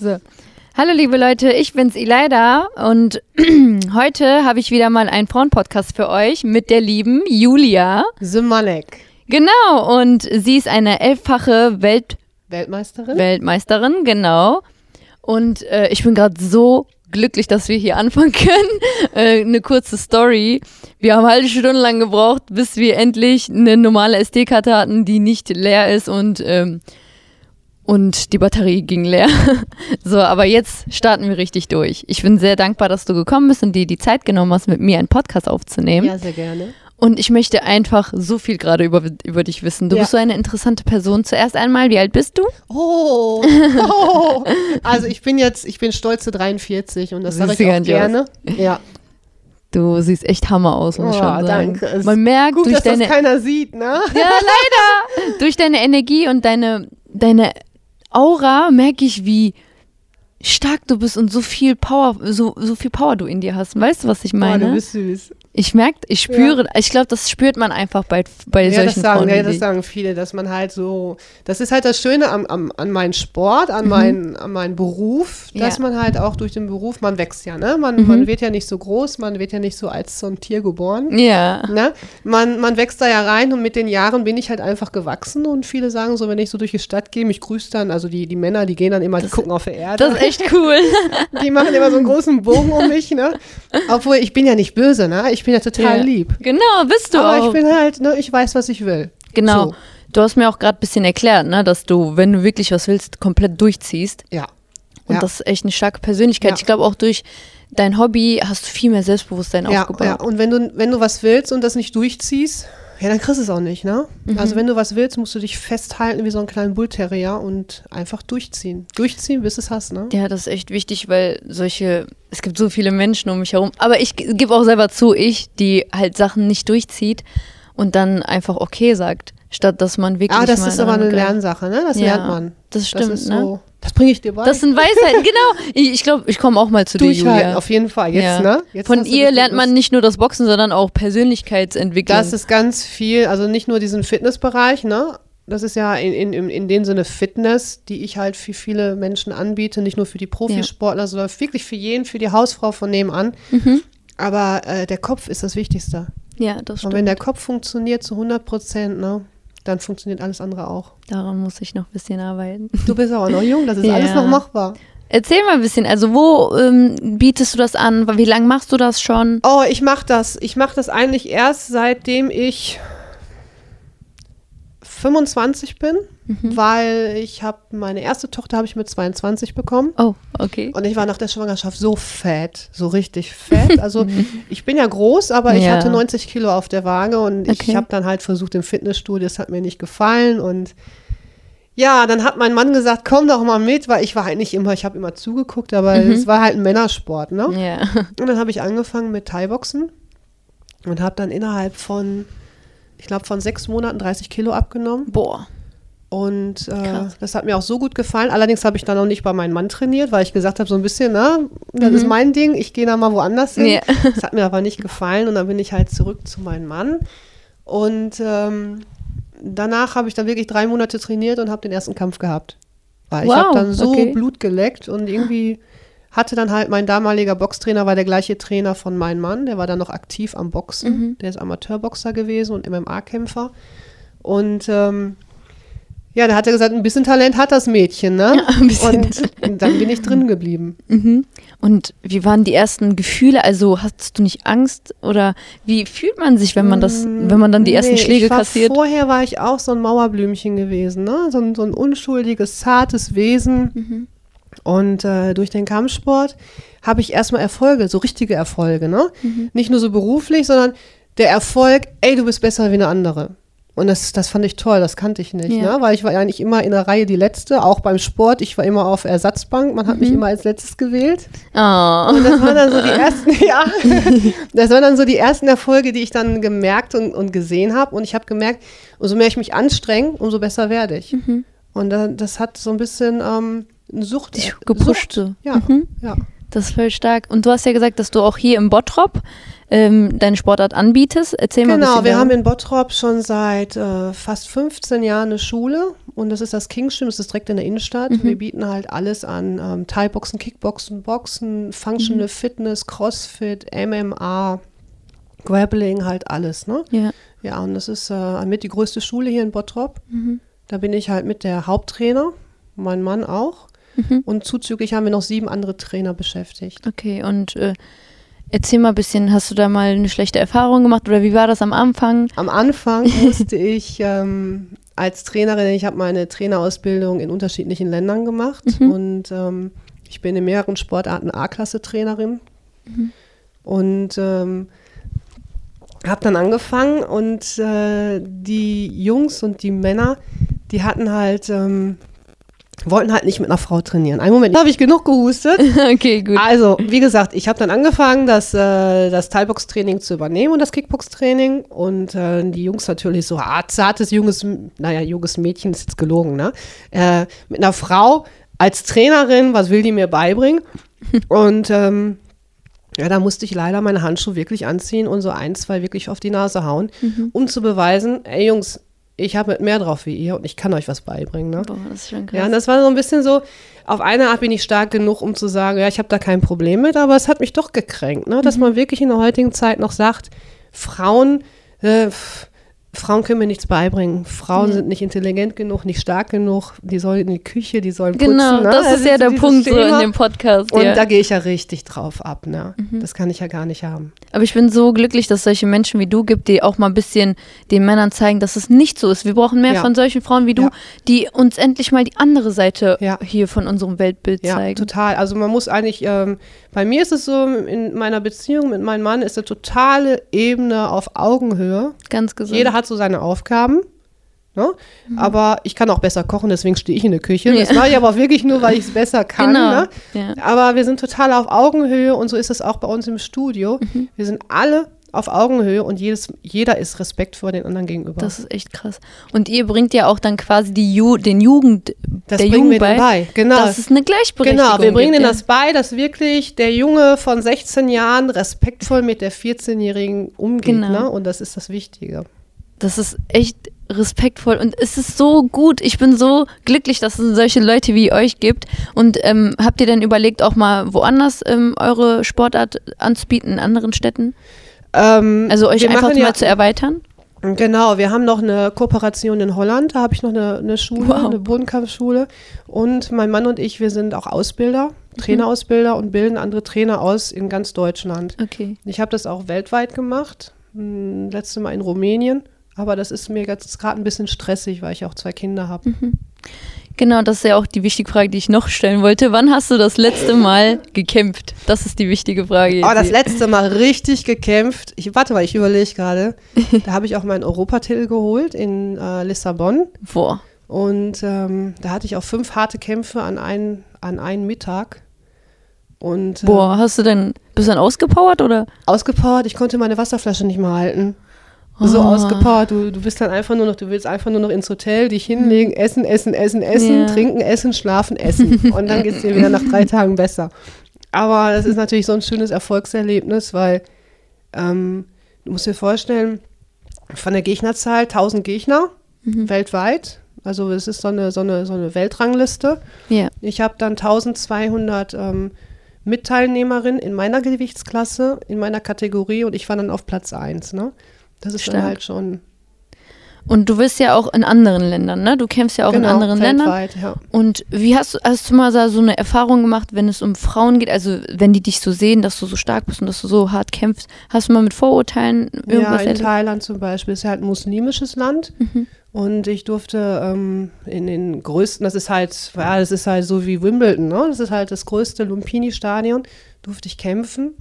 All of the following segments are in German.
So. Hallo liebe Leute, ich bin's Ileida und heute habe ich wieder mal einen Frauen-Podcast für euch mit der lieben Julia. Symanek. Genau, und sie ist eine elffache Welt Weltmeisterin? Weltmeisterin, genau. Und äh, ich bin gerade so glücklich, dass wir hier anfangen können. Äh, eine kurze Story. Wir haben halt stundenlang gebraucht, bis wir endlich eine normale SD-Karte hatten, die nicht leer ist und ähm, und die Batterie ging leer. so, aber jetzt starten wir richtig durch. Ich bin sehr dankbar, dass du gekommen bist und dir die Zeit genommen hast, mit mir einen Podcast aufzunehmen. Ja, sehr gerne. Und ich möchte einfach so viel gerade über, über dich wissen. Du Ja. bist so eine interessante Person. Zuerst einmal, wie alt bist du? Oh, oh. Also ich bin jetzt, ich bin stolze 43 und das sage ich auch gerne. Ja, Du siehst echt Hammer aus, muss ich Oh, schon sagen. danke. Man merkt gut, durch dass deine das keiner sieht, ne? Ja, leider. Durch deine Energie und deine, deine Aura merke ich, wie stark du bist und so viel Power, so, so viel Power du in dir hast. Weißt du, was ich meine? du bist süß. Ich merke, ich spüre, ich glaube, das spürt man einfach bei, bei Ja, das solchen sagen, Frauen. ja, das sagen viele, dass man halt so, das ist halt das Schöne am, am, an meinen Sport, an, meinen, an meinen Beruf, dass Mhm. Ja. man halt auch durch den Beruf, man wächst ja, ne? Man, Mhm. man wird ja nicht so groß, man wird ja nicht so als so ein Tier geboren. ja. Ne? Man, man wächst da ja rein und mit den Jahren bin ich halt einfach gewachsen und viele sagen so, wenn ich so durch die Stadt gehe, mich grüßt dann, also die, die Männer, die gehen dann immer, die gucken auf die Erde. Das ist echt cool. Die machen immer so einen großen Bogen um mich, ne? Obwohl, ich bin ja nicht böse, ne? Ich bin ja total Ja. lieb. Genau, bist du Aber auch. ich bin halt, ne, ich weiß, was ich will. genau. So. Du hast mir auch gerade ein bisschen erklärt, ne, dass du, wenn du wirklich was willst, komplett durchziehst. Ja. Und Ja. das ist echt eine starke Persönlichkeit. Ja. Ich glaube auch durch dein Hobby hast du viel mehr Selbstbewusstsein Ja, aufgebaut. ja, und wenn du, wenn du was willst und das nicht durchziehst, ja, dann kriegst du es auch nicht, ne? Mhm. Also wenn du was willst, musst du dich festhalten wie so einen kleinen Bullterrier und einfach durchziehen. Durchziehen, bis du es hast, ne? Ja, das ist echt wichtig, weil solche, es gibt so viele Menschen um mich herum. Aber ich gebe auch selber zu, ich, die halt Sachen nicht durchzieht und dann einfach okay sagt, statt dass man wirklich. Ah, das ist aber eine. Lernsache, ne? Das Ja, lernt man. Das stimmt, das ist ne? so, das bringe ich dir bei. Das sind Weisheiten, genau. Ich, ich glaube, ich komme auch mal zu dir, Durchhalten, Julia. auf jeden Fall. Jetzt, Ja. ne? Jetzt Von ihr lernt man nicht nur das Boxen, sondern auch Persönlichkeitsentwicklung. Das ist ganz viel, also nicht nur diesen Fitnessbereich, ne? Das ist ja in, in, in, dem Sinne Fitness, die ich halt für viele Menschen anbiete, nicht nur für die Profisportler, sondern wirklich für jeden, für die Hausfrau von nebenan. Mhm. Aber äh, der Kopf ist das Wichtigste. ja, das Und stimmt. wenn der Kopf funktioniert zu 100 Prozent, ne, dann funktioniert alles andere auch. Daran muss ich noch ein bisschen arbeiten. Du bist aber noch jung, das ist Ja. alles noch machbar. Erzähl mal ein bisschen, also wo ähm, bietest du das an? Wie lange machst du das schon? Oh, ich mache das. Ich mache das eigentlich erst seitdem ich 25 bin, Mhm. weil ich habe meine erste Tochter habe ich mit 22 bekommen. Oh, okay. Und ich war nach der Schwangerschaft so fett, so richtig fett. Also ich bin ja groß, aber ich Ja. hatte 90 Kilo auf der Waage und Okay. ich habe dann halt versucht im Fitnessstudio, das hat mir nicht gefallen und ja, dann hat mein Mann gesagt, komm doch mal mit, weil ich war halt nicht immer, ich habe immer zugeguckt, aber es war halt ein Männersport, ne? Ja. Und dann habe ich angefangen mit Thai-Boxen und habe dann innerhalb von, ich glaube, von sechs Monaten 30 Kilo abgenommen. Boah. Und äh, das hat mir auch so gut gefallen. Allerdings habe ich dann noch nicht bei meinem Mann trainiert, weil ich gesagt habe, so ein bisschen, na, das ist mein Ding, ich gehe da mal woanders hin. Mhm. Ja. Das hat mir aber nicht gefallen und dann bin ich halt zurück zu meinem Mann. Und ähm, danach habe ich dann wirklich drei Monate trainiert und habe den ersten Kampf gehabt. Weil ich Wow, habe dann so okay. Blut geleckt und irgendwie hatte dann halt mein damaliger Boxtrainer, war der gleiche Trainer von meinem Mann, der war dann noch aktiv am Boxen. Mhm. Der ist Amateurboxer gewesen und MMA-Kämpfer. Und ähm, ja, da hat er gesagt, ein bisschen Talent hat das Mädchen, ne? Ja, ein bisschen und dann bin ich drin geblieben. Mhm. Und wie waren die ersten Gefühle? Also hattest du nicht Angst oder wie fühlt man sich, wenn man das, wenn man dann die ersten Nee, Schläge ich war, kassiert? Vorher war ich auch so ein Mauerblümchen gewesen, ne? So ein, so ein unschuldiges, zartes Wesen. Mhm. Und äh, durch den Kampfsport habe ich erstmal Erfolge, so richtige Erfolge, ne? Mhm. Nicht nur so beruflich, sondern der Erfolg, ey, du bist besser wie eine andere. Und das, das fand ich toll, das kannte ich nicht, Ja. ne? weil ich war eigentlich immer in der Reihe die Letzte, auch beim Sport. Ich war immer auf Ersatzbank, man hat Mhm. mich immer als Letztes gewählt. Oh. Und das waren dann so die ersten, ja, das waren dann so die ersten Erfolge, die ich dann gemerkt und, und gesehen habe. Und ich habe gemerkt, umso mehr ich mich anstrenge, umso besser werde ich. Mhm. Und dann, das hat so ein bisschen ähm, eine Sucht. Dich gepusht Sucht. so. Ja, Mhm. ja. Das ist voll stark. Und du hast ja gesagt, dass du auch hier im Bottrop ähm, deine Sportart anbietest. Erzähl mal ein Genau, wir haben in Bottrop schon seit äh, fast 15 Jahren eine Schule und das ist das Kingschwimmen, das ist direkt in der Innenstadt. Mhm. Wir bieten halt alles an, ähm, Thai-Boxen, Kickboxen, Boxen, Functional Mhm. Fitness, Crossfit, MMA, Grappling, halt alles, ne? Ja. Ja, und das ist äh, mit die größte Schule hier in Bottrop. Mhm. Da bin ich halt mit der Haupttrainer, mein Mann auch. Mhm. Und zuzüglich haben wir noch sieben andere Trainer beschäftigt. Okay, und äh, erzähl mal ein bisschen, hast du da mal eine schlechte Erfahrung gemacht oder wie war das am Anfang? Am Anfang musste ich ähm, als Trainerin, ich habe meine Trainerausbildung in unterschiedlichen Ländern gemacht Mhm. und ähm, ich bin in mehreren Sportarten A-Klasse-Trainerin Mhm. und ähm, habe dann angefangen und äh, die Jungs und die Männer, die hatten halt, ähm, wollten halt nicht mit einer Frau trainieren. Einen Moment, habe ich genug gehustet. okay, gut. Also, wie gesagt, ich habe dann angefangen, das, äh, das Thai-Box-Training zu übernehmen und das Kickbox-Training. Und äh, die Jungs natürlich so, ah, zartes, junges, naja, junges Mädchen ist jetzt gelogen, ne? Äh, mit einer Frau als Trainerin, was will die mir beibringen? Und ähm, ja, da musste ich leider meine Handschuhe wirklich anziehen und so ein, zwei wirklich auf die Nase hauen, um zu beweisen, ey Jungs, ich habe mehr drauf wie ihr und ich kann euch was beibringen. Ne? Boah, das ist schon krass. Ja, und das war so ein bisschen so, auf eine Art bin ich stark genug, um zu sagen, ja, ich habe da kein Problem mit, aber es hat mich doch gekränkt, ne? dass man wirklich in der heutigen Zeit noch sagt, Frauen, äh, pff, Frauen können mir nichts beibringen. Frauen Ja. sind nicht intelligent genug, nicht stark genug, die sollen in die Küche, die sollen putzen. genau, ne? das ist ja so der Punkt so in dem Podcast. Und ja. da gehe ich ja richtig drauf ab. Ne? Mhm. Das kann ich ja gar nicht haben. Aber ich bin so glücklich, dass es solche Menschen wie du gibt, die auch mal ein bisschen den Männern zeigen, dass es nicht so ist. Wir brauchen mehr Ja. von solchen Frauen wie du, Ja. die uns endlich mal die andere Seite Ja. hier von unserem Weltbild Ja, zeigen. total. Also man muss eigentlich, ähm, bei mir ist es so, in meiner Beziehung mit meinem Mann ist eine totale Ebene auf Augenhöhe. Ganz gesund. Jeder hat so seine Aufgaben. Ne? Aber ich kann auch besser kochen, deswegen stehe ich in der Küche. Das Ja. mache ich aber wirklich nur, weil ich es besser kann. genau. Ne? Ja. Aber wir sind total auf Augenhöhe und so ist es auch bei uns im Studio. Mhm. Wir sind alle auf Augenhöhe und jedes, jeder ist Respekt vor den anderen gegenüber. Das ist echt krass. Und ihr bringt ja auch dann quasi die Ju den Jugend, Das der Jugend bei, bei. Genau. dass es eine Gleichberechtigung Genau, wir bringen denen ja. das bei, dass wirklich der Junge von 16 Jahren respektvoll mit der 14-Jährigen umgeht. Genau. Ne? Und das ist das Wichtige. Das ist echt respektvoll und es ist so gut. Ich bin so glücklich, dass es solche Leute wie euch gibt. Und ähm, habt ihr denn überlegt, auch mal woanders ähm, eure Sportart anzubieten, in anderen Städten? Ähm, Also euch einfach machen mal ja, zu erweitern? Genau, wir haben noch eine Kooperation in Holland. Da habe ich noch eine, eine Schule, Wow. eine Bodenkampfschule. Und mein Mann und ich, wir sind auch Ausbilder, Mhm. Trainerausbilder und bilden andere Trainer aus in ganz Deutschland. Okay. Ich habe das auch weltweit gemacht. Hm, Letzte Mal in Rumänien. Aber das ist mir jetzt gerade ein bisschen stressig, weil ich auch zwei Kinder habe. Genau, das ist ja auch die wichtige Frage, die ich noch stellen wollte. Wann hast du das letzte Mal gekämpft? Das ist die wichtige Frage. Oh, das letzte Mal richtig gekämpft. Ich warte mal, ich überlege gerade. Da habe ich auch meinen Europatitel geholt in äh, Lissabon. Boah. Und ähm, da hatte ich auch fünf harte Kämpfe an, einen an einen Mittag. Und äh, Boah, hast du denn, bist du dann ausgepowert oder? ausgepowert, ich konnte meine Wasserflasche nicht mehr halten. So Oh. ausgepowert, du, du bist dann einfach nur noch, du willst einfach nur noch ins Hotel, dich hinlegen, essen, essen, essen, essen, Ja. trinken, essen, schlafen, essen. Und dann geht es dir wieder nach drei Tagen besser. Aber das ist natürlich so ein schönes Erfolgserlebnis, weil ähm, du musst dir vorstellen, von der Gegnerzahl 1000 Gegner weltweit. Also es ist so eine, so eine, so eine Weltrangliste. Ja. Ich habe dann 1200 ähm, Mitteilnehmerinnen in meiner Gewichtsklasse, in meiner Kategorie und ich war dann auf Platz 1. Ne? Das ist Stark. dann halt schon Und du bist ja auch in anderen Ländern, ne? Du kämpfst ja auch genau, in anderen Ländern. Ja. Und wie hast du, hast du mal so eine Erfahrung gemacht, wenn es um Frauen geht? Also wenn die dich so sehen, dass du so stark bist und dass du so hart kämpfst, hast du mal mit Vorurteilen Ja, irgendwas in erlebt? Thailand zum Beispiel ist ja halt ein muslimisches Land Mhm. und ich durfte ähm, in den größten, das ist halt, ja, das ist halt so wie Wimbledon, ne? Das ist halt das größte Lumpini-Stadion, durfte ich kämpfen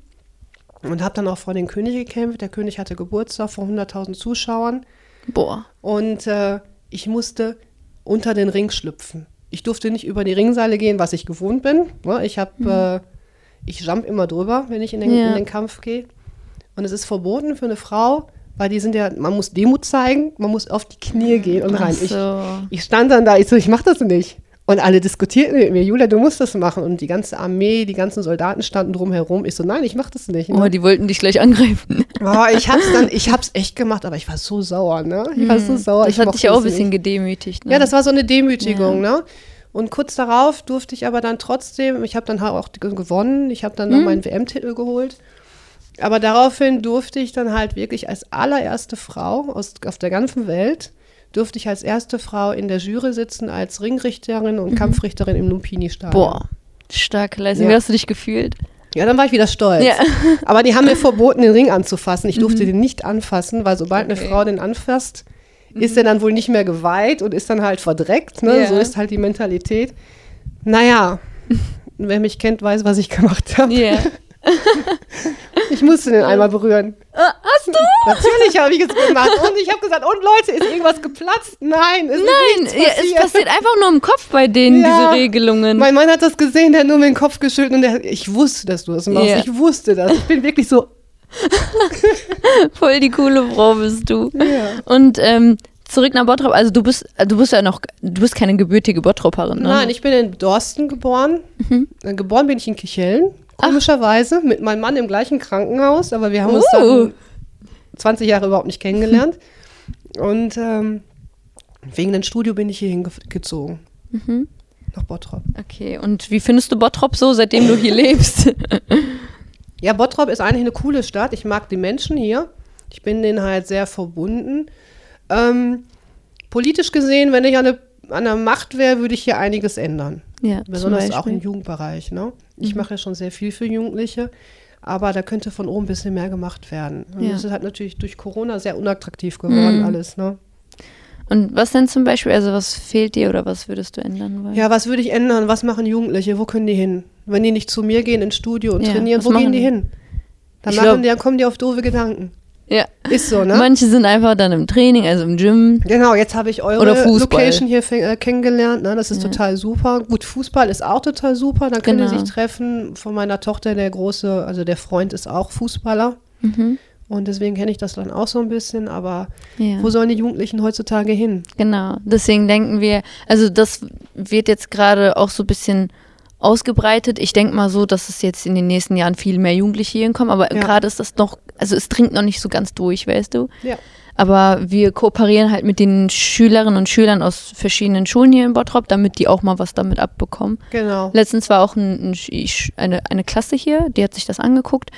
und habe dann auch vor den König gekämpft. Der König hatte Geburtstag vor 100.000 Zuschauern Boah. und äh, ich musste unter den Ring schlüpfen. Ich durfte nicht über die Ringseile gehen, was ich gewohnt bin. Ne? Ich habe, äh, ich jump immer drüber, wenn ich in den, Ja. in den Kampf gehe. Und es ist verboten für eine Frau, weil die sind ja, man muss Demut zeigen, man muss auf die Knie gehen und rein. So. Ich, ich stand dann da, ich so, ich mach das nicht. Und alle diskutierten mit mir, Julia, du musst das machen. Und die ganze Armee, die ganzen Soldaten standen drumherum. Ich so, nein, ich mach das nicht. Ne? Oh, die wollten dich gleich angreifen. Oh, ich hab's dann, ich hab's echt gemacht, aber ich war so sauer, ne? Ich war so sauer. Das ich hat dich auch ein bisschen nicht. gedemütigt. Ne? Ja, das war so eine Demütigung, ne? Und kurz darauf durfte ich aber dann trotzdem, ich habe dann auch gewonnen, ich habe dann noch meinen WM-Titel geholt. Aber daraufhin durfte ich dann halt wirklich als allererste Frau aus, auf der ganzen Welt, durfte ich als erste Frau in der Jury sitzen, als Ringrichterin und Kampfrichterin im Lumpini-Stadion. Boah, starke Leistung. Ja. Wie hast du dich gefühlt? Ja, dann war ich wieder stolz. Ja. Aber die haben mir verboten, den Ring anzufassen. Ich durfte den nicht anfassen, weil sobald eine Okay. Mhm. Frau den anfasst, ist er dann wohl nicht mehr geweiht und ist dann halt verdreckt. Ne? Ja. So ist halt die Mentalität. Naja, wer mich kennt, weiß, was ich gemacht habe. Ja. Ich musste den einmal berühren. Ah, hast du? Natürlich habe ich es gemacht. Und ich habe gesagt, und Leute, ist irgendwas geplatzt? Nein, es Nein, ist ja, nichts es passiert. passiert einfach nur im Kopf bei denen, Ja. diese Regelungen. Mein Mann hat das gesehen, der hat nur mit dem Kopf geschüttelt und der, ich wusste, dass du das machst. Ja. Ich wusste das. Ich bin wirklich so, Voll die coole Frau bist du. Ja. Und ähm, zurück nach Bottrop, also du bist, du bist ja noch, du bist keine gebürtige Bottroperin, ne? Nein, ich bin in Dorsten geboren. Mhm. Äh, Geboren bin ich in Kichellen, komischerweise, mit meinem Mann im gleichen Krankenhaus, aber wir haben uns Uh. dann 20 Jahre überhaupt nicht kennengelernt. Und ähm, wegen dem Studio bin ich hier hingezogen. Mhm. Nach Bottrop. Okay, und wie findest du Bottrop so, seitdem du hier lebst? Ja, Bottrop ist eigentlich eine coole Stadt. Ich mag die Menschen hier. Ich bin denen halt sehr verbunden. Ähm, politisch gesehen, wenn ich an der, an der Macht wäre, würde ich hier einiges ändern. Ja, Besonders auch im. Jugendbereich. Ne? Ich Mhm. mache ja schon sehr viel für Jugendliche, aber da könnte von oben ein bisschen mehr gemacht werden. Und Ja. das ist halt natürlich durch Corona sehr unattraktiv geworden Mhm. alles. Ne? Und was denn zum Beispiel, also was fehlt dir oder was würdest du ändern wollen? Ja, was würde ich ändern? Was machen Jugendliche? Wo können die hin? Wenn die nicht zu mir gehen ins Studio und Ja, trainieren, wo gehen die hin? Dann, machen glaub- die, dann kommen die auf doofe Gedanken. Ja. Ist so, ne? Manche sind einfach dann im Training, also im Gym. Genau, jetzt habe ich eure. Location hier äh, kennengelernt. Ne? Das ist Ja. total super. Gut, Fußball ist auch total super. Dann können Genau. die sich treffen. Von meiner Tochter, der große, also der Freund ist auch Fußballer. Mhm. Und deswegen kenne ich das dann auch so ein bisschen. Aber Ja. wo sollen die Jugendlichen heutzutage hin? Genau, deswegen denken wir, also das wird jetzt gerade auch so ein bisschen ausgebreitet. Ich denke mal so, dass es jetzt in den nächsten Jahren viel mehr Jugendliche hierhin kommen, aber Ja. gerade ist das noch, also es dringt noch nicht so ganz durch, weißt du? Ja. Aber wir kooperieren halt mit den Schülerinnen und Schülern aus verschiedenen Schulen hier in Bottrop, damit die auch mal was damit abbekommen. Genau. Letztens war auch ein, ein, eine, eine Klasse hier, die hat sich das angeguckt.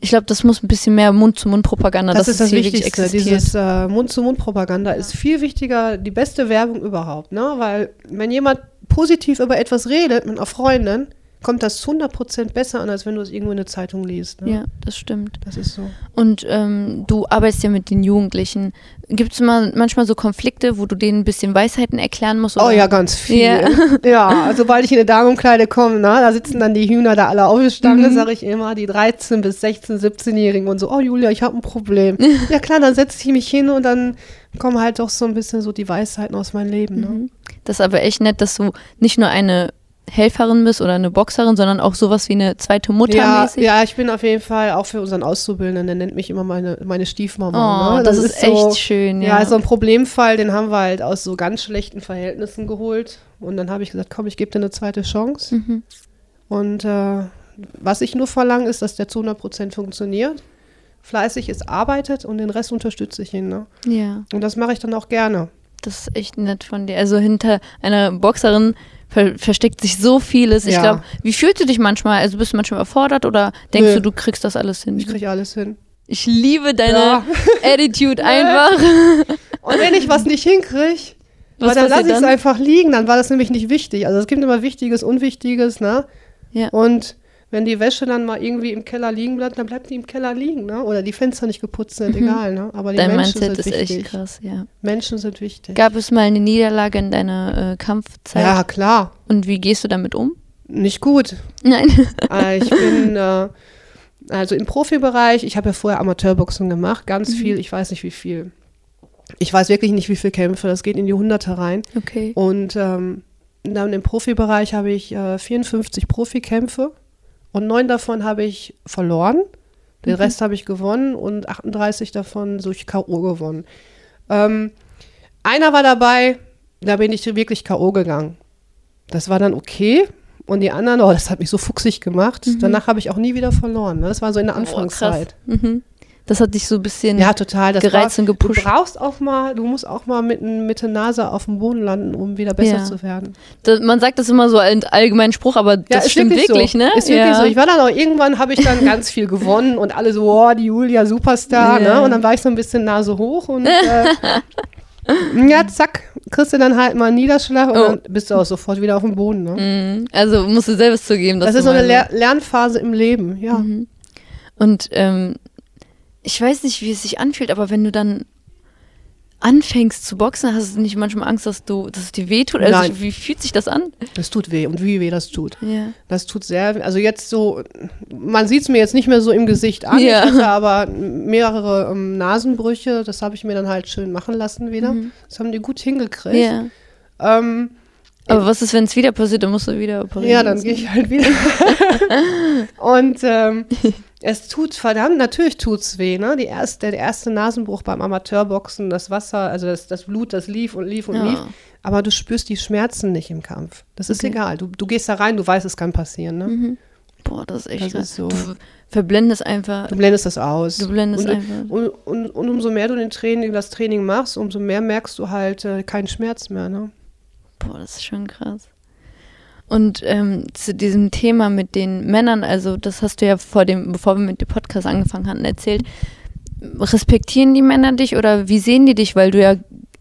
Ich glaube, das muss ein bisschen mehr Mund-zu-Mund-Propaganda, Das ist das Wichtigste. Dieses äh, Mund-zu-Mund-Propaganda ist viel wichtiger, die beste Werbung überhaupt. Ne? Weil, wenn jemand positiv über etwas redet mit einer Freundin, kommt das 100% besser an, als wenn du es irgendwo in der Zeitung liest. Ne? ja, das stimmt. Das ist so. Und ähm, du arbeitest ja mit den Jugendlichen. Gibt es mal manchmal so Konflikte, wo du denen ein bisschen Weisheiten erklären musst? Oh oder? ja, ganz viel. Ja. Ja, also sobald ich in eine Damenkleide komme, na, da sitzen dann die Hühner da alle auf der Stange, Mhm. sage ich immer, die 13 bis 16, 17-Jährigen und so, oh Julia, ich habe ein Problem. ja klar, dann setze ich mich hin und dann kommen halt doch so ein bisschen so die Weisheiten aus meinem Leben. Ne? Mhm. Das ist aber echt nett, dass du nicht nur eine Helferin bist oder eine Boxerin, sondern auch sowas wie eine zweite Mutter Ja, mäßig. ja, ich bin auf jeden Fall auch für unseren Auszubildenden, der nennt mich immer meine, meine Stiefmama. Oh, ne? das, ist, so, echt schön, Ja, ja. so ein Problemfall, den haben wir halt aus so ganz schlechten Verhältnissen geholt. Und dann habe ich gesagt, komm, ich gebe dir eine zweite Chance. Mhm. Und äh, was ich nur verlange, ist, dass der zu 100% funktioniert, fleißig ist, arbeitet und den Rest unterstütze ich ihn. Ne? ja, Und das mache ich dann auch gerne. Das ist echt nett von dir. Also hinter einer Boxerin ver versteckt sich so vieles. Ich Ja. glaube, wie fühlst du dich manchmal? Also bist du manchmal überfordert oder denkst Nö. du, du kriegst das alles hin? Ich kriege alles hin. Ich liebe deine Ja. Attitude einfach. Und wenn ich was nicht hinkriege, Was dann lasse ich es einfach liegen, dann war das nämlich nicht wichtig. Also es gibt immer Wichtiges, Unwichtiges, ne? Ja. Und wenn die Wäsche dann mal irgendwie im Keller liegen bleibt, dann bleibt die im Keller liegen, ne? Oder die Fenster nicht geputzt sind, egal, ne? Aber die Mhm. Dein Menschen Mindset sind ist wichtig. echt krass, ja. Menschen sind wichtig. Gab es mal eine Niederlage in deiner äh, Kampfzeit? Ja, klar. Und wie gehst du damit um? Nicht gut. Nein. Äh, ich bin äh, also im Profibereich, ich habe ja vorher Amateurboxen gemacht, ganz Mhm. viel, ich weiß nicht wie viel. Ich weiß wirklich nicht, wie viele Kämpfe, das geht in die Hunderte rein. Okay. Und ähm, dann im Profibereich habe ich äh, 54 Profikämpfe und neun davon habe ich verloren. Den Mhm. Rest habe ich gewonnen und 38 davon durch K.O. gewonnen. Ähm, einer war dabei, da bin ich wirklich K.O. gegangen. Das war dann okay. Und die anderen, oh, das hat mich so fuchsig gemacht. Mhm. Danach habe ich auch nie wieder verloren. Ne? Das war so in der Anfangszeit. Oh. Mhm. Das hat dich so ein bisschen Ja, total. Das gereizt war, und gepusht. Du brauchst auch mal, du musst auch mal mit, mit der Nase auf dem Boden landen, um wieder besser Ja. zu werden. Das, man sagt das immer so als allgemeinen Spruch, aber das ist stimmt wirklich, so. ne? Ist wirklich ja. so. Ich war dann auch, irgendwann habe ich dann ganz viel gewonnen und alle so, oh, die Julia Superstar, Ja. ne? Und dann war ich so ein bisschen Nase hoch und äh, ja, zack, kriegst du dann halt mal einen Niederschlag und Oh. dann bist du auch sofort wieder auf dem Boden, ne? Mhm. Also musst du selbst zugeben, dass Das ist so eine Lernphase im Leben, ja. Mhm. Und ähm, ich weiß nicht, wie es sich anfühlt, aber wenn du dann anfängst zu boxen, hast du nicht manchmal Angst, dass du, dass es dir wehtut? Also Nein. wie fühlt sich das an? Das tut weh und wie weh das tut. Ja. Das tut sehr, weh. also jetzt so, man sieht es mir jetzt nicht mehr so im Gesicht an, Ja. ich hatte aber mehrere ähm, Nasenbrüche, das habe ich mir dann halt schön machen lassen wieder. Das haben die gut hingekriegt. Mhm. ja. Ähm, Aber was ist, wenn es wieder passiert, dann musst du wieder operieren. Ja, dann gehe ich halt wieder. und ähm, es tut verdammt, natürlich tut's weh, ne? Die erste, der erste Nasenbruch beim Amateurboxen, das Wasser, also das, das Blut, das lief und lief und Ja. lief. Aber du spürst die Schmerzen nicht im Kampf. Das ist Okay. egal. Du, du gehst da rein, du weißt, es kann passieren, ne? Mhm. Boah, das ist echt Das ist so. Du verblendest einfach. Du blendest das aus. Du blendest und, einfach. Und, und, und umso mehr du den Training, das Training machst, umso mehr merkst du halt äh, keinen Schmerz mehr, ne? Boah, das ist schon krass. Und ähm, zu diesem Thema mit den Männern, also das hast du ja vor dem, bevor wir mit dem Podcast angefangen hatten, erzählt. Respektieren die Männer dich oder wie sehen die dich, weil du ja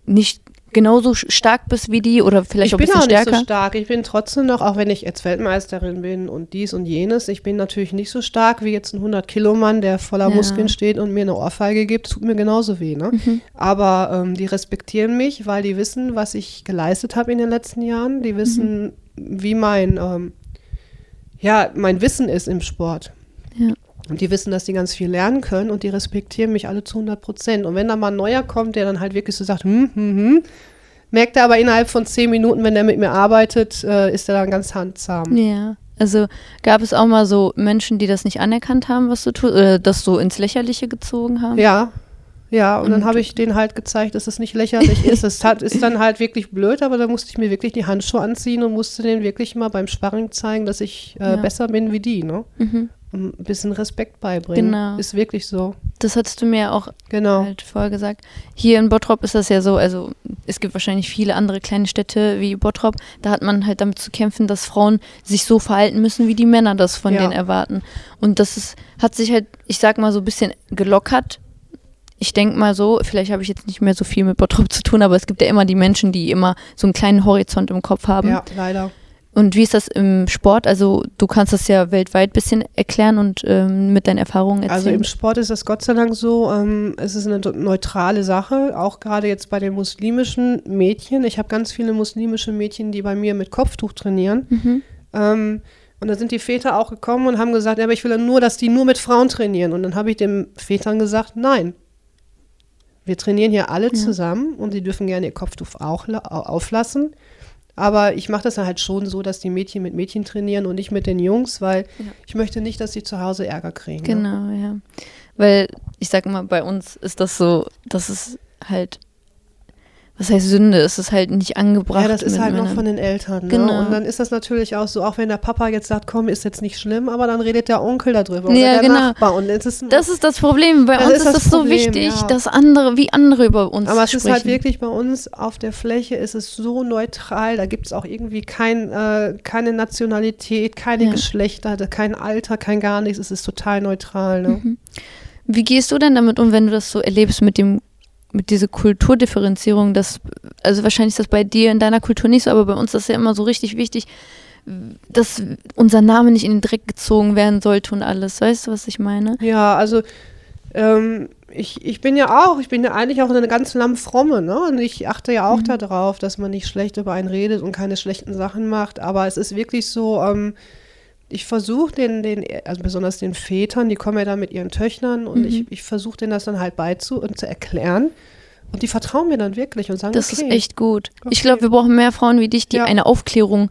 nicht genauso stark bist wie die oder vielleicht ich auch ein bin bisschen auch nicht stärker? so stark. Ich bin trotzdem noch, auch wenn ich jetzt Weltmeisterin bin und dies und jenes, ich bin natürlich nicht so stark wie jetzt ein 100-Kilo-Mann, der voller Ja. Muskeln steht und mir eine Ohrfeige gibt. Tut mir genauso weh. Ne? Mhm. Aber ähm, die respektieren mich, weil die wissen, was ich geleistet habe in den letzten Jahren. Die wissen, wie mein, ähm, ja, mein Wissen ist im Sport. Ja. Und die wissen, dass die ganz viel lernen können und die respektieren mich alle zu 100 Prozent. Und wenn da mal ein neuer kommt, der dann halt wirklich so sagt, hm, hm, hm, merkt er aber innerhalb von zehn Minuten, wenn er mit mir arbeitet, äh, ist er dann ganz handzahm. Ja. Also gab es auch mal so Menschen, die das nicht anerkannt haben, was du tust, oder das so ins Lächerliche gezogen haben? Ja, ja, und, dann Und- habe ich denen halt gezeigt, dass es nicht lächerlich ist. Es hat, ist dann halt wirklich blöd, aber da musste ich mir wirklich die Handschuhe anziehen und musste denen wirklich mal beim Sparring zeigen, dass ich äh, Ja. besser bin wie die, ne? Mhm. Ein bisschen Respekt beibringen. Genau. Ist wirklich so. Das hattest du mir ja auch Genau. halt vorher gesagt. Hier in Bottrop ist das ja so, also es gibt wahrscheinlich viele andere kleine Städte wie Bottrop, da hat man halt damit zu kämpfen, dass Frauen sich so verhalten müssen, wie die Männer das von Ja. denen erwarten. Und das ist, hat sich halt, ich sag mal, so ein bisschen gelockert. Ich denke mal so, vielleicht habe ich jetzt nicht mehr so viel mit Bottrop zu tun, aber es gibt ja immer die Menschen, die immer so einen kleinen Horizont im Kopf haben. Ja, leider. Und wie ist das im Sport? Also du kannst das ja weltweit ein bisschen erklären und ähm, mit deinen Erfahrungen erzählen. Also im Sport ist das Gott sei Dank so, ähm, es ist eine neutrale Sache, auch gerade jetzt bei den muslimischen Mädchen. Ich habe ganz viele muslimische Mädchen, die bei mir mit Kopftuch trainieren. Mhm. Ähm, und da sind die Väter auch gekommen und haben gesagt, ja, aber ich will ja nur, dass die nur mit Frauen trainieren. Und dann habe ich den Vätern gesagt, nein. Wir trainieren hier alle zusammen und sie dürfen gerne ihr Kopftuch auch la- au- auflassen. Aber ich mache das dann halt schon so, dass die Mädchen mit Mädchen trainieren und nicht mit den Jungs, weil Ja. ich möchte nicht, dass sie zu Hause Ärger kriegen. Ne? Genau, ja. Weil ich sag mal, bei uns ist das so, dass es halt, was heißt Sünde, es ist halt nicht angebracht. Ja, das ist halt noch Männern. von den Eltern. Ne? Genau. Und dann ist das natürlich auch so, auch wenn der Papa jetzt sagt, komm, ist jetzt nicht schlimm, aber dann redet der Onkel darüber Ja, oder der genau. Nachbar. Und es ist, Das ist das Problem. Bei Das uns ist das das, so Problem, wichtig, ja. dass andere, wie andere über uns aber es sprechen. ist halt wirklich bei uns auf der Fläche ist es so neutral, da gibt es auch irgendwie kein, äh, keine Nationalität, keine Ja. Geschlechter, kein Alter, kein gar nichts, es ist total neutral. Ne? Mhm. Wie gehst du denn damit um, wenn du das so erlebst mit dem mit dieser Kulturdifferenzierung, das, also wahrscheinlich ist das bei dir in deiner Kultur nicht so, aber bei uns ist das ja immer so richtig wichtig, dass unser Name nicht in den Dreck gezogen werden sollte und alles. Weißt du, was ich meine? Ja, also ähm, ich, ich bin ja auch, ich bin ja eigentlich auch eine ganz lammfromme, ne? Und ich achte ja auch darauf, dass man nicht schlecht über einen redet und keine schlechten Sachen macht. Aber es ist wirklich so, ähm, ich versuche den, den, also besonders den Vätern, die kommen ja da mit ihren Töchtern und ich, ich versuche denen das dann halt beizu und zu erklären. Und die vertrauen mir dann wirklich und sagen, Das okay. ist echt gut. Ich Okay. glaube, wir brauchen mehr Frauen wie dich, die Ja. eine Aufklärung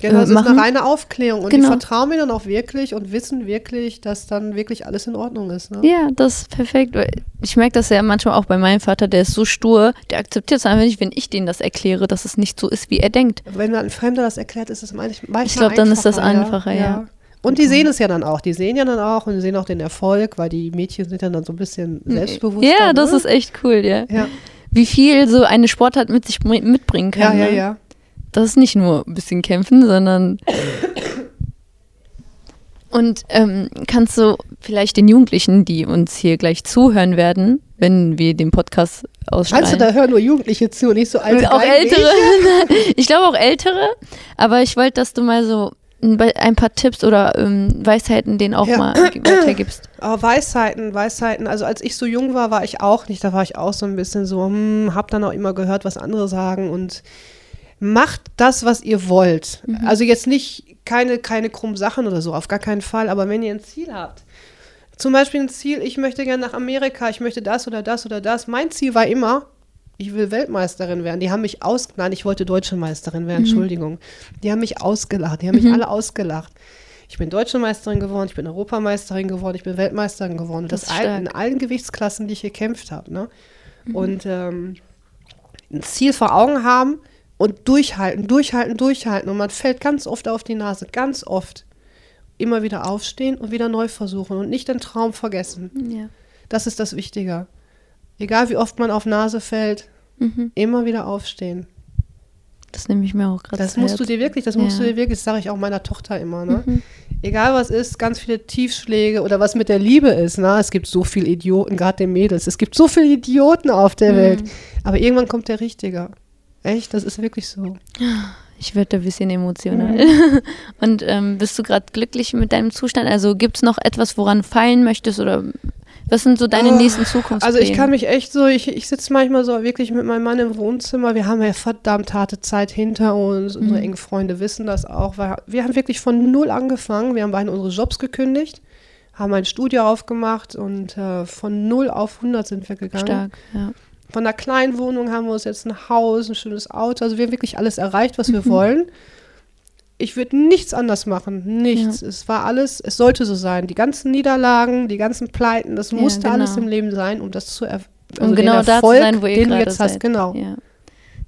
Genau, äh, das ist eine reine Aufklärung. Und Genau. die vertrauen mir dann auch wirklich und wissen wirklich, dass dann wirklich alles in Ordnung ist. Ne? Ja, das ist perfekt. Ich merke das ja manchmal auch bei meinem Vater, der ist so stur, der akzeptiert es einfach nicht, wenn ich denen das erkläre, dass es nicht so ist, wie er denkt. Wenn mir ein Fremder das erklärt, ist es manch- manchmal Ich glaub, dann ist das einfacher, einfacher, ja. Und die sehen es ja dann auch. Die sehen ja dann auch und die sehen auch den Erfolg, weil die Mädchen sind ja dann so ein bisschen selbstbewusster. Ja, das ne? ist echt cool, ja. Ja, Wie viel so eine Sportart mit sich bring- mitbringen ja, kann. ja, ne? ja. Das ist nicht nur ein bisschen kämpfen, sondern. Und ähm, kannst du vielleicht den Jugendlichen, die uns hier gleich zuhören werden, wenn wir den Podcast ausstrahlen. Meinst du, da hören nur Jugendliche zu, nicht so alte auch ältere. ich glaube auch ältere. Aber ich wollte, dass du mal so ein paar Tipps oder ähm, Weisheiten denen auch Ja. mal weitergibst. Aber Weisheiten, Weisheiten. Also als ich so jung war, war ich auch nicht. Da war ich auch so ein bisschen so, hm, hab dann auch immer gehört, was andere sagen und macht das, was ihr wollt. Also jetzt nicht keine, keine krummen Sachen oder so, auf gar keinen Fall. Aber wenn ihr ein Ziel habt, zum Beispiel ein Ziel, ich möchte gerne nach Amerika, ich möchte das oder das oder das. Mein Ziel war immer, ich will Weltmeisterin werden. Die haben mich aus, nein, ich wollte deutsche Meisterin werden, Entschuldigung. Die haben mich ausgelacht, die haben mich alle ausgelacht. Ich bin deutsche Meisterin geworden, ich bin Europameisterin geworden, ich bin Weltmeisterin geworden. Und Das das, all, in allen Gewichtsklassen, die ich gekämpft habe. Ne? Und ähm, ein Ziel vor Augen haben und durchhalten, durchhalten, durchhalten. Und man fällt ganz oft auf die Nase, ganz oft. Immer wieder aufstehen und wieder neu versuchen und nicht den Traum vergessen. Ja. Das ist das Wichtige. Egal wie oft man auf Nase fällt, Mhm. immer wieder aufstehen. Das nehme ich mir auch gerade Das musst du Herzen. dir wirklich, das musst Ja. du dir wirklich, das sage ich auch meiner Tochter immer, ne? Mhm. Egal was ist, ganz viele Tiefschläge oder was mit der Liebe ist, ne? Es gibt so viele Idioten, gerade den Mädels. Es gibt so viele Idioten auf der Mhm. Welt. Aber irgendwann kommt der Richtige. Echt, das ist wirklich so. Ich werde ein bisschen emotional. Mhm. Und ähm, bist du gerade glücklich mit deinem Zustand? Also gibt es noch etwas, woran du feilen möchtest oder was sind so deine Oh, nächsten Zukunftspläne? Also ich kann mich echt so, ich, ich sitze manchmal so wirklich mit meinem Mann im Wohnzimmer. Wir haben ja verdammt harte Zeit hinter uns. Unsere Mhm. engen Freunde wissen das auch. Weil wir haben wirklich von null angefangen. Wir haben beide unsere Jobs gekündigt, haben ein Studio aufgemacht und äh, von null auf 100 sind wir gegangen. stark, ja. Von einer kleinen Wohnung haben wir uns jetzt ein Haus, ein schönes Auto. Also wir haben wirklich alles erreicht, was wir Mhm. wollen. Ich würde nichts anders machen. Nichts. Es war alles, es sollte so sein. Die ganzen Niederlagen, die ganzen Pleiten, das Ja, musste genau. alles im Leben sein, um das zu erf Um den genau da zu Erfolg, sein, wo ihr den gerade jetzt seid. hast. Genau. Ja.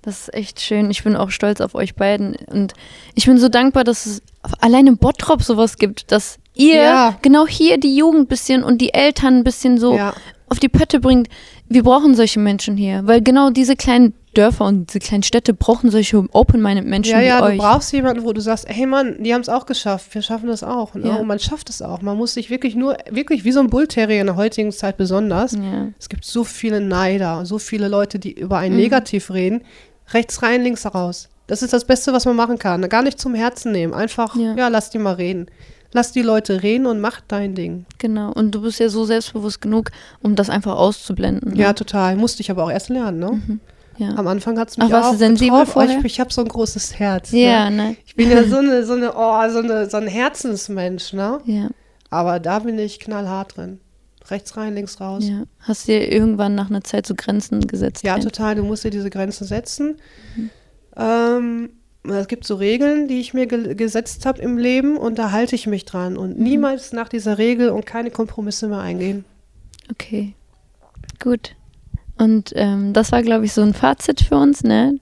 Das ist echt schön. Ich bin auch stolz auf euch beiden. Und ich bin so dankbar, dass es allein im Bottrop sowas gibt, dass ihr Ja. genau hier die Jugend ein bisschen und die Eltern ein bisschen so Ja. auf die Pötte bringt. Wir brauchen solche Menschen hier, weil genau diese kleinen Dörfer und diese kleinen Städte brauchen solche open-minded Menschen Ja, ja, wie du euch. brauchst jemanden, wo du sagst, hey Mann, die haben es auch geschafft, wir schaffen das auch. Ne? Ja. Und man schafft es auch. Man muss sich wirklich nur, wirklich wie so ein Bullterrier in der heutigen Zeit besonders. Ja. Es gibt so viele Neider, so viele Leute, die über Mhm. einen negativ reden. Rechts rein, links raus. Das ist das Beste, was man machen kann. Gar nicht zum Herzen nehmen. Einfach, Ja. ja, lass die mal reden. Lass die Leute reden und mach dein Ding. Genau. Und du bist ja so selbstbewusst genug, um das einfach auszublenden. ne? Ja, total. Musste ich aber auch erst lernen, ne? ja. Am Anfang hat es Ach, mich warst auch du sensibel getroffen. vorher? Ich, ich habe so ein großes Herz. Ja, Ne? ne? Ich bin ja so eine, so eine, oh, so eine, so ein Herzensmensch, ne? Ja, Aber da bin ich knallhart drin. Rechts rein, links raus. ja. Hast dir irgendwann nach einer Zeit so Grenzen gesetzt? Ja, total. Du musst dir diese Grenzen setzen. Mhm. Ähm, es gibt so Regeln, die ich mir ge gesetzt habe im Leben und da halte ich mich dran Mhm. und niemals nach dieser Regel und keine Kompromisse mehr eingehen. Okay, gut. Und ähm, das war, glaube ich, so ein Fazit für uns, ne?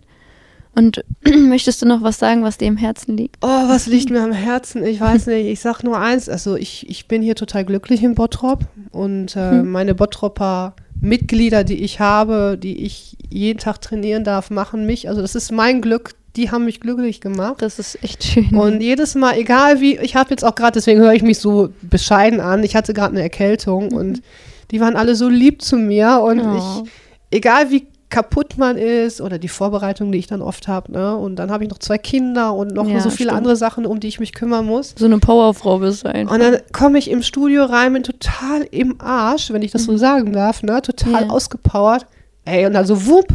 Und möchtest du noch was sagen, was dir im Herzen liegt? Oh, was liegt mir am Herzen? Ich weiß nicht. Ich sag nur eins. Also ich, ich bin hier total glücklich in Bottrop und äh, Hm. meine Bottropper Mitglieder, die ich habe, die ich jeden Tag trainieren darf, machen mich. Also das ist mein Glück. Die haben mich glücklich gemacht. Das ist echt schön. Und jedes Mal, egal wie, ich habe jetzt auch gerade, deswegen höre ich mich so bescheiden an, ich hatte gerade eine Erkältung und die waren alle so lieb zu mir und Oh. ich, egal wie kaputt man ist oder die Vorbereitung, die ich dann oft habe, ne? Und dann habe ich noch zwei Kinder und noch Ja, so viele stimmt. andere Sachen, um die ich mich kümmern muss. so eine Powerfrau bist du einfach. Und dann komme ich im Studio rein, bin total im Arsch, wenn ich das so sagen darf, ne? Total Ja. ausgepowert. Ey, und dann so wupp,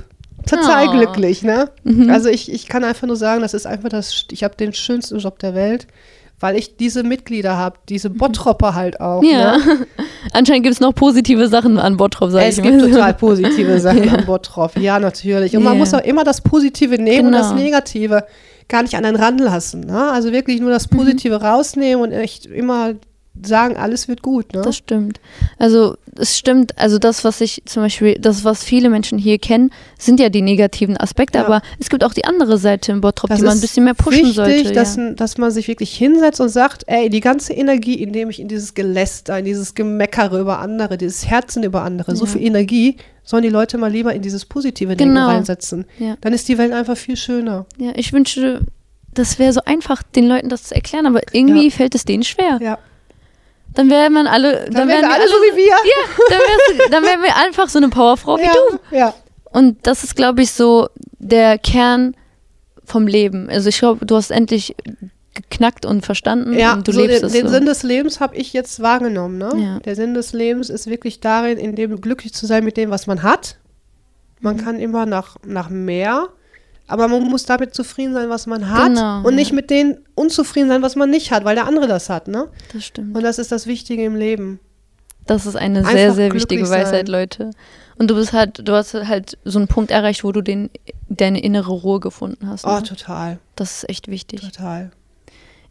total Oh. glücklich, ne? Mhm. Also ich, ich kann einfach nur sagen, das ist einfach das, ich habe den schönsten Job der Welt, weil ich diese Mitglieder habe, diese Bottropper halt auch. Mhm. ja. Ne? Anscheinend gibt es noch positive Sachen an Bottrop, sag Es ich gibt mal. total positive Sachen Ja. am Bottrop, ja natürlich. Und man Ja. muss auch immer das Positive nehmen und das Genau. Negative gar nicht an einen ranlassen. Ne? Also wirklich nur das Positive mhm. rausnehmen und echt immer sagen, alles wird gut. Ne? Das stimmt. Also es stimmt, also das, was ich zum Beispiel, das, was viele Menschen hier kennen, sind ja die negativen Aspekte, ja. aber es gibt auch die andere Seite im Bottrop, das die man ein bisschen mehr pushen wichtig, sollte. Dass, ja. dass man sich wirklich hinsetzt und sagt, ey, die ganze Energie, indem ich in dieses Geläster, in dieses Gemeckere über andere, dieses Herzen über andere, ja. so viel Energie, sollen die Leute mal lieber in dieses positive Denken genau. reinsetzen. Dann ist die Welt einfach viel schöner. Ja, ich wünsche, das wäre so einfach, den Leuten das zu erklären, aber irgendwie fällt es denen schwer. Ja. Dann wären man alle, dann, dann wären wir alle, so wie wir. Ja, dann, dann wären wir einfach so eine Powerfrau wie ja, du. Ja. Und das ist, glaube ich, so der Kern vom Leben. Also ich glaube, du hast endlich geknackt und verstanden ja, und du so lebst den, es den so. Sinn des Lebens habe ich jetzt wahrgenommen. Ne? Ja. Der Sinn des Lebens ist wirklich darin, in dem glücklich zu sein mit dem, was man hat. Man mhm. kann immer nach, nach mehr aber man muss damit zufrieden sein, was man hat genau, und nicht mit denen unzufrieden sein, was man nicht hat, weil der andere das hat, ne? Das stimmt. Und das ist das Wichtige im Leben. Das ist eine Einfach sehr, sehr wichtige Weisheit, sein. Leute. Und du bist halt, du hast halt so einen Punkt erreicht, wo du den, deine innere Ruhe gefunden hast. Oh, ne? total. Das ist echt wichtig. Total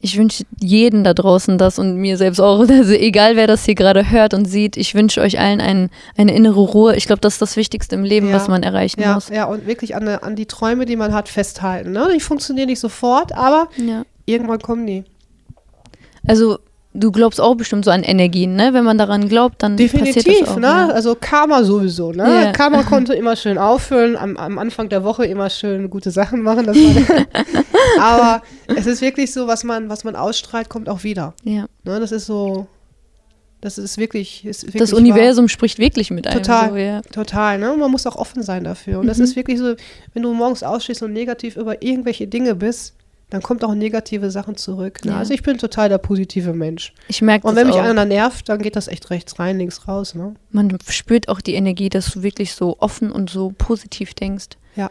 ich wünsche jeden da draußen das und mir selbst auch, also egal wer das hier gerade hört und sieht, ich wünsche euch allen ein, eine innere Ruhe. Ich glaube, das ist das Wichtigste im Leben, ja. was man erreichen ja, muss. Ja, und wirklich an, an die Träume, die man hat, festhalten. Ne? Die funktionieren nicht sofort, aber ja. irgendwann kommen die. Also du glaubst auch bestimmt so an Energien, ne? Wenn man daran glaubt, dann Definitiv, passiert das auch, ne? Ja. Also Karma sowieso, ne? Ja. Karma konnte immer schön auffüllen, am, am Anfang der Woche immer schön gute Sachen machen. aber es ist wirklich so, was man, was man ausstrahlt, kommt auch wieder. Ja. Ne? Das ist so, das ist wirklich, ist wirklich Das Universum wahr. spricht wirklich mit einem. Total, so, ja. total. Ne? Man muss auch offen sein dafür. Und mhm. das ist wirklich so, wenn du morgens ausstehst und negativ über irgendwelche Dinge bist, dann kommt auch negative Sachen zurück. Ne? Ja. Also ich bin total der positive Mensch. Ich merke Und wenn mich auch. einer nervt, dann geht das echt rechts rein, links raus. Ne? Man spürt auch die Energie, dass du wirklich so offen und so positiv denkst. Ja.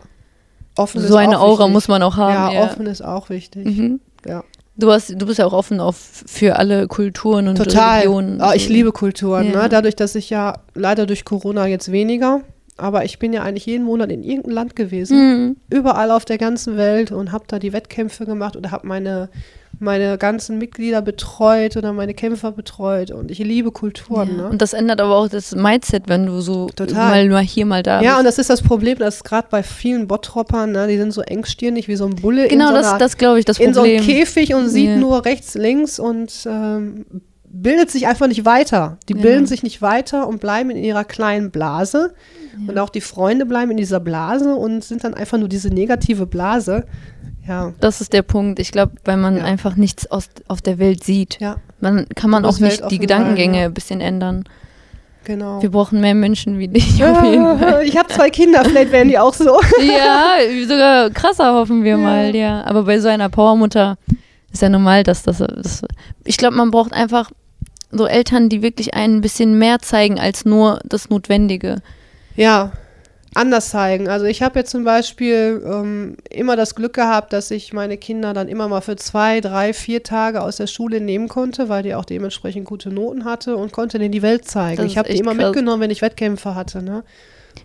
Offen so eine Aura wichtig. muss man auch haben. Ja, Ja, offen ist auch wichtig. Mhm. Ja. Du, hast, du bist ja auch offen auf, für alle Kulturen und Total. Religionen. Ah, ich liebe Kulturen. Ja. Ne? Dadurch, dass ich ja leider durch Corona jetzt weniger, aber ich bin ja eigentlich jeden Monat in irgendeinem Land gewesen, Mhm. überall auf der ganzen Welt und habe da die Wettkämpfe gemacht oder habe meine, meine ganzen Mitglieder betreut oder meine Kämpfer betreut und ich liebe Kulturen. Ja. Ne? Und das ändert aber auch das Mindset, wenn du so Total. mal, mal hier, mal da Ja, und bist. das ist das Problem, dass gerade bei vielen Bottroppern, ne, die sind so engstirnig wie so ein Bulle Genau, in so das, einer, das glaube ich, das in so einem Problem. Käfig und sieht Ja. nur rechts, links und ähm, bildet sich einfach nicht weiter. Die Ja. bilden sich nicht weiter und bleiben in ihrer kleinen Blase. Und auch die Freunde bleiben in dieser Blase und sind dann einfach nur diese negative Blase. Ja, Das ist der Punkt. Ich glaube, weil man Ja. einfach nichts aus, auf der Welt sieht. ja, Man kann man auch nicht die Gedankengänge sein, ja. ein bisschen ändern. genau. Wir brauchen mehr Menschen wie dich auf jeden Fall. ich habe zwei Kinder, vielleicht werden die auch so. ja, sogar krasser hoffen wir mal, ja. Aber bei so einer Powermutter ist ja normal, dass das, das ich glaube, man braucht einfach so Eltern, die wirklich einen ein bisschen mehr zeigen als nur das Notwendige. Ja, anders zeigen. Also ich habe jetzt zum Beispiel ähm, immer das Glück gehabt, dass ich meine Kinder dann immer mal für zwei, drei, vier Tage aus der Schule nehmen konnte, weil die auch dementsprechend gute Noten hatte und konnte denen die Welt zeigen. Das ich habe die immer krass. mitgenommen, wenn ich Wettkämpfe hatte. Ne?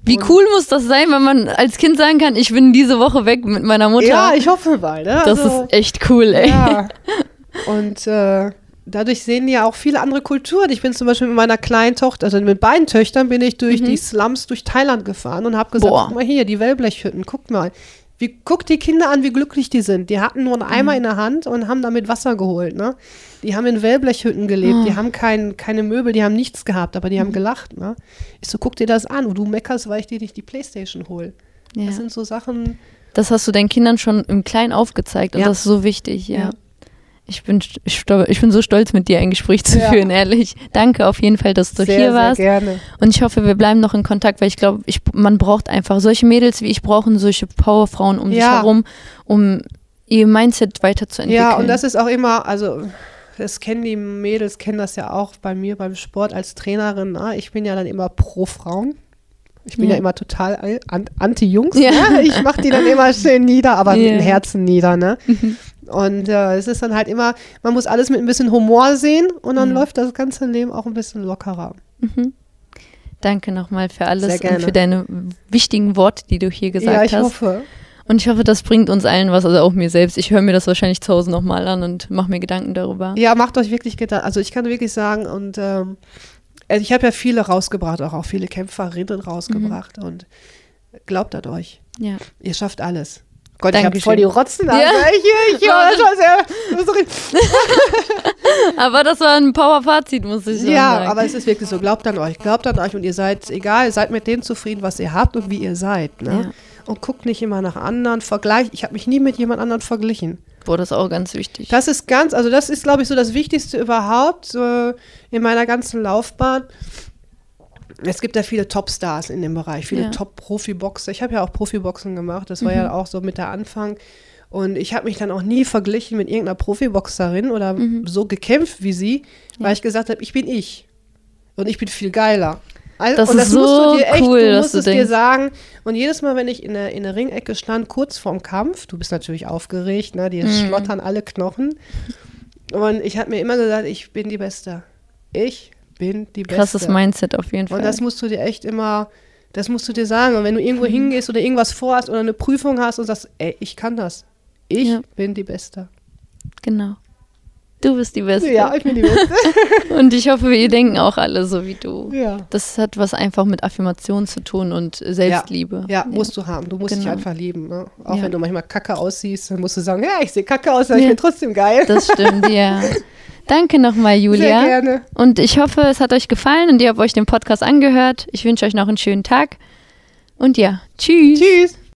Wie Und- cool muss das sein, wenn man als Kind sagen kann, ich bin diese Woche weg mit meiner Mutter? Ja, ich hoffe mal. Ne? das Also, ist echt cool, ey. Ja. Und äh, dadurch sehen die ja auch viele andere Kulturen. Ich bin zum Beispiel mit meiner kleinen Tochter, also mit beiden Töchtern, bin ich durch die Slums durch Thailand gefahren und habe gesagt, Mhm. Boah. guck mal hier, die Wellblechhütten, guck mal. Wie, guck die Kinder an, wie glücklich die sind. Die hatten nur einen Mhm. Eimer in der Hand und haben damit Wasser geholt. Ne? Die haben in Wellblechhütten gelebt, Ah. die haben kein, keine Möbel, die haben nichts gehabt, aber die Mhm. haben gelacht. Ne? Ich so, guck dir das an und du meckerst, weil ich dir nicht die Playstation hole. Ja. Das sind so Sachen, Das hast du deinen Kindern schon im Kleinen aufgezeigt und Ja. das ist so wichtig, ja. Ja. Ich bin, ich, bin so stolz, mit dir ein Gespräch zu Ja. führen, ehrlich. Danke auf jeden Fall, dass du sehr, hier sehr warst. gerne. Und ich hoffe, wir bleiben noch in Kontakt, weil ich glaube, ich, man braucht einfach solche Mädels wie ich brauchen solche Powerfrauen um sich Ja. herum, um ihr Mindset weiterzuentwickeln. Ja, und das ist auch immer, also das kennen die Mädels, kennen das ja auch bei mir beim Sport als Trainerin. Ne? Ich bin ja dann immer pro Frauen. Ich bin ja, Ja. immer total an, anti-Jungs. Ja. Ne? Ich mache die dann immer schön nieder, aber mit dem Herzen nieder. Ne? Und äh, es ist dann halt immer, man muss alles mit ein bisschen Humor sehen und dann Ja. läuft das ganze Leben auch ein bisschen lockerer. Mhm. Danke nochmal für alles und für deine wichtigen Worte, die du hier gesagt ja, ich hast. hoffe. Und ich hoffe, das bringt uns allen was, also auch mir selbst. Ich höre mir das wahrscheinlich zu Hause nochmal an und mache mir Gedanken darüber. Ja, macht euch wirklich Gedanken. Also ich kann wirklich sagen, und ähm, also ich habe ja viele rausgebracht, auch, auch viele Kämpferinnen rausgebracht. Mhm. Und glaubt an euch. Ja. Ihr schafft alles. Gott, ich habe Dankeschön. voll die Rotzen. Ja. Ja. Ich, ich, ich, das war sehr, Aber das war ein Power-Fazit, muss ich schon ja, sagen. aber es ist wirklich so. Glaubt an euch. Glaubt an euch und ihr seid, egal, seid mit dem zufrieden, was ihr habt und wie ihr seid. Ne? Ja. Und guckt nicht immer nach anderen. Vergleich. Ich habe mich nie mit jemand anderem verglichen. Boah, das ist auch ganz wichtig. Das ist ganz, also das ist, glaube ich, so das Wichtigste überhaupt so in meiner ganzen Laufbahn. Es gibt ja viele Topstars in dem Bereich, viele Ja. Top-Profi-Boxer. Ich habe ja auch Profiboxen gemacht, das war ja auch so mit der Anfang. Und ich habe mich dann auch nie verglichen mit irgendeiner Profiboxerin oder so gekämpft wie sie, weil ich gesagt habe, ich bin ich. Und ich bin viel geiler. Also, Das und ist so cool, du dass musst du es dir denkst. sagen. Und jedes Mal, wenn ich in der, in der Ringecke stand, kurz vorm Kampf, du bist natürlich aufgeregt, ne? dir Mhm. schlottern alle Knochen. Und ich habe mir immer gesagt, ich bin die Beste. Ich bin die Beste. Krasses Mindset auf jeden Fall. Und das musst du dir echt immer, das musst du dir sagen. Und wenn du Mhm. irgendwo hingehst oder irgendwas vorhast oder eine Prüfung hast und sagst, ey, ich kann das. Ich Ja. bin die Beste. genau. Du bist die Beste. Ja, ich bin die Beste. Und ich hoffe, ihr denken auch alle so wie du. ja. Das hat was einfach mit Affirmation zu tun und Selbstliebe. Ja, musst du haben. Du musst dich Genau. einfach lieben. Ne? Auch Ja. wenn du manchmal kacke aussiehst, dann musst du sagen, ja, ich sehe kacke aus, aber ich Ja. bin trotzdem geil. Das stimmt, ja. Danke nochmal, Sehr Julia. gerne. Und ich hoffe, es hat euch gefallen und ihr habt euch den Podcast angehört. Ich wünsche euch noch einen schönen Tag. Und ja, tschüss. Tschüss.